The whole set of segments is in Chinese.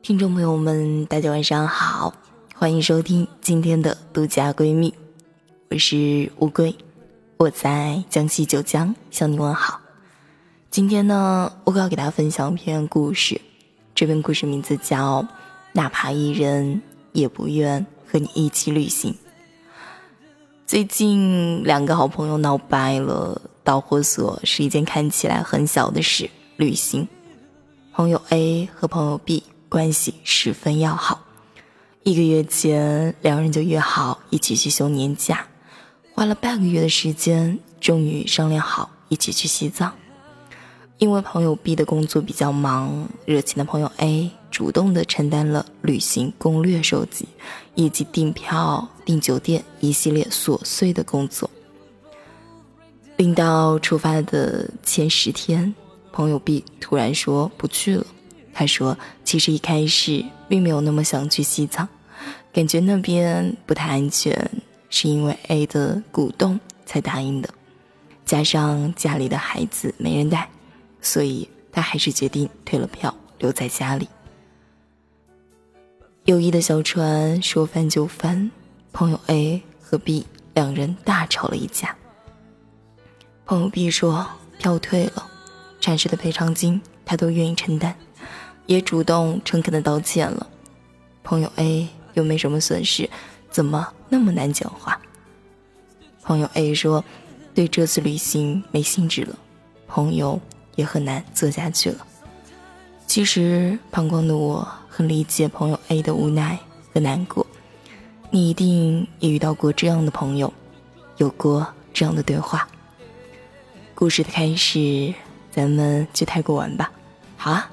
听众朋友们，大家晚上好，欢迎收听今天的独家闺蜜，我是乌龟，我在江西九江向你问好。今天呢，我要给大家分享一篇故事，这篇故事名字叫《哪怕一人也不愿和你一起旅行》。最近两个好朋友闹掰了，导火索是一件看起来很小的事——旅行。朋友 A 和朋友 B。关系十分要好，一个月前，两人就约好一起去休年假，花了半个月的时间，终于商量好一起去西藏。因为朋友 B 的工作比较忙，热情的朋友 A 主动的承担了旅行攻略收集以及订票、订酒店一系列琐碎的工作。临到出发的前十天，朋友 B 突然说不去了。他说：“其实一开始并没有那么想去西藏，感觉那边不太安全，是因为 A 的鼓动才答应的。加上家里的孩子没人带，所以他还是决定退了票，留在家里。友谊的小船说翻就翻，朋友 A 和 B 两人大吵了一架。朋友 B 说票退了，产生的赔偿金他都愿意承担。”也主动诚恳的道歉了，朋友 A 又没什么损失，怎么那么难讲话？朋友 A 说，对这次旅行没兴致了，朋友也很难做下去了。其实旁观的我很理解朋友 A 的无奈和难过，你一定也遇到过这样的朋友，有过这样的对话。故事的开始，咱们去泰国玩吧，好啊。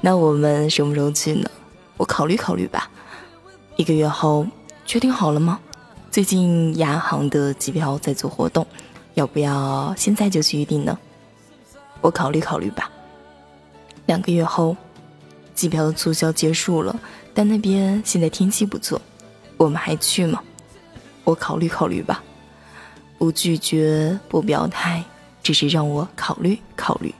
那我们什么时候去呢？我考虑考虑吧。一个月后，确定好了吗？最近亚航的机票在做活动，要不要现在就去预定呢？我考虑考虑吧。两个月后，机票的促销结束了，但那边现在天气不错，我们还去吗？我考虑考虑吧。不拒绝，不表态，只是让我考虑考虑。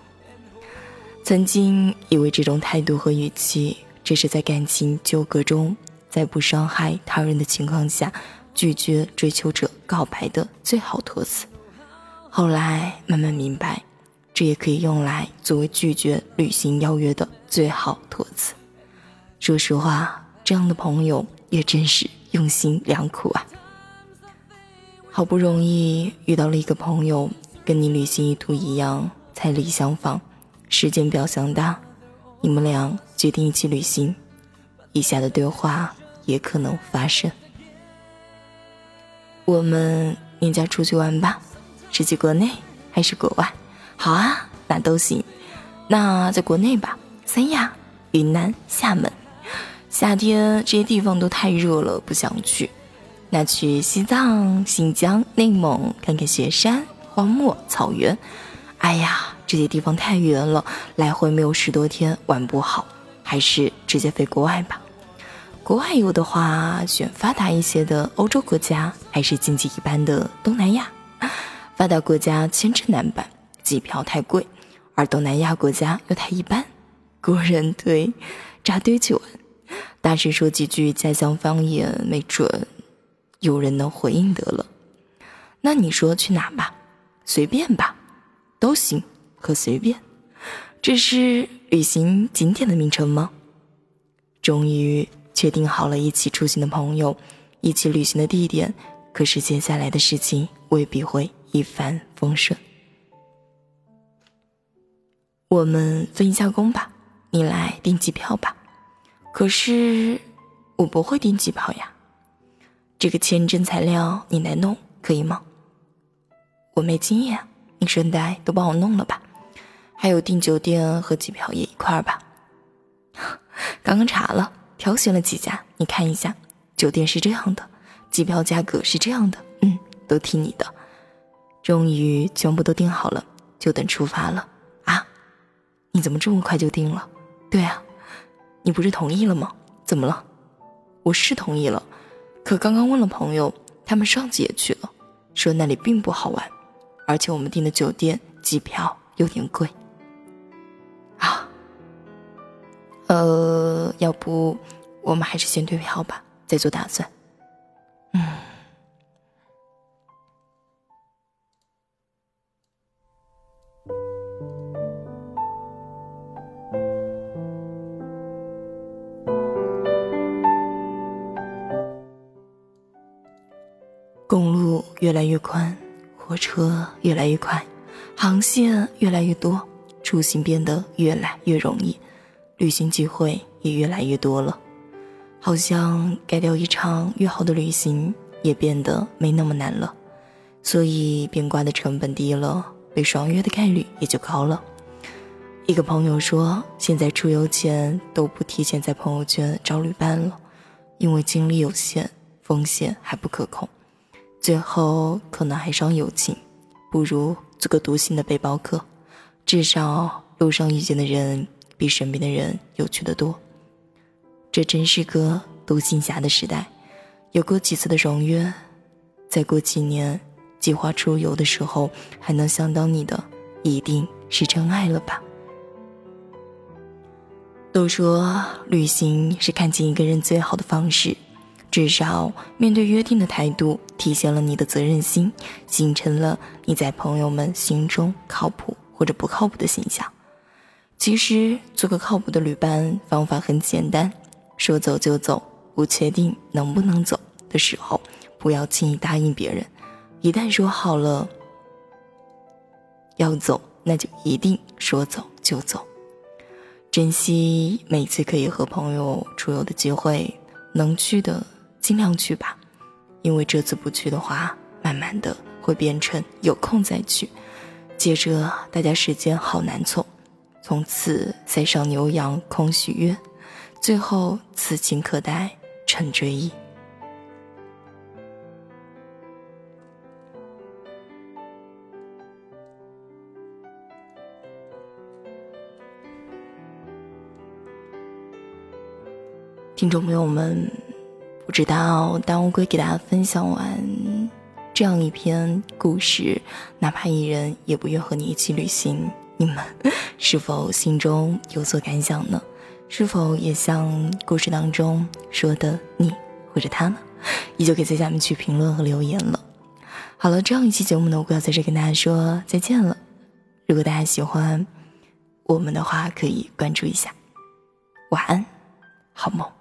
曾经以为这种态度和语气，这是在感情纠葛中，在不伤害他人的情况下，拒绝追求者告白的最好托词。后来慢慢明白，这也可以用来作为拒绝旅行邀约的最好托词。说实话，这样的朋友也真是用心良苦啊！好不容易遇到了一个朋友，跟你旅行意图一样，彩礼相仿。时间表相搭，你们俩决定一起旅行，以下的对话也可能发生。我们年假出去玩吧，是去国内还是国外？好啊，那都行。那在国内吧，三亚、云南、厦门。夏天这些地方都太热了，不想去。那去西藏、新疆、内蒙看看雪山、荒漠、草原。哎呀。这些地方太远了，来回没有十多天，玩不好，还是直接飞国外吧。国外游的话，选发达一些的欧洲国家，还是经济一般的东南亚。发达国家签证难办，机票太贵，而东南亚国家又太一般。国人对扎堆去玩，大声说几句家乡方言，没准有人能回应得了。那你说去哪吧？随便吧，都行。和随便，这是旅行景点的名称吗？终于确定好了一起出行的朋友，一起旅行的地点。可是接下来的事情未必会一帆风顺。我们分一下工吧，你来订机票吧。可是我不会订机票呀，这个签证材料你来弄可以吗？我没经验，你顺带都帮我弄了吧。还有订酒店和机票也一块儿吧。刚刚查了，挑选了几家，你看一下，酒店是这样的，机票价格是这样的，嗯，都听你的。终于全部都订好了，就等出发了啊！你怎么这么快就定了？对啊，你不是同意了吗？怎么了？我是同意了，可刚刚问了朋友，他们上次也去了，说那里并不好玩，而且我们订的酒店、机票有点贵。呃，要不我们还是先退票吧，再做打算。嗯。公路越来越宽，火车越来越快，航线越来越多，出行变得越来越容易，旅行机会也越来越多了。好像改掉一场约好的旅行也变得没那么难了，所以变卦的成本低了，被爽约的概率也就高了。一个朋友说，现在出游前都不提前在朋友圈找旅伴了，因为精力有限，风险还不可控。最后可能还伤友情，不如做个独行的背包客，至少路上遇见的人比身边的人有趣的多。这真是个独行侠的时代，有过几次的荣约，再过几年计划出游的时候，还能想到你的，一定是真爱了吧？都说旅行是看清一个人最好的方式。至少面对约定的态度，体现了你的责任心，形成了你在朋友们心中靠谱或者不靠谱的形象。其实做个靠谱的旅伴方法很简单，说走就走，不确定能不能走的时候，不要轻易答应别人。一旦说好了要走，那就一定说走就走。珍惜每次可以和朋友出游的机会，能去的。尽量去吧，因为这次不去的话，慢慢的会变成有空再去。接着大家时间好难凑，从此塞上牛羊空许愿，最后此情可待成追忆。听众朋友们。不知道当乌龟给大家分享完这样一篇故事，哪怕一人也不愿和你一起旅行，你们 是否心中有所感想呢？是否也像故事当中说的你或者他呢？依旧可以在下面去评论和留言了。好了，这样一期节目呢，我要在这跟大家说再见了。如果大家喜欢我们的话，可以关注一下。晚安，好梦。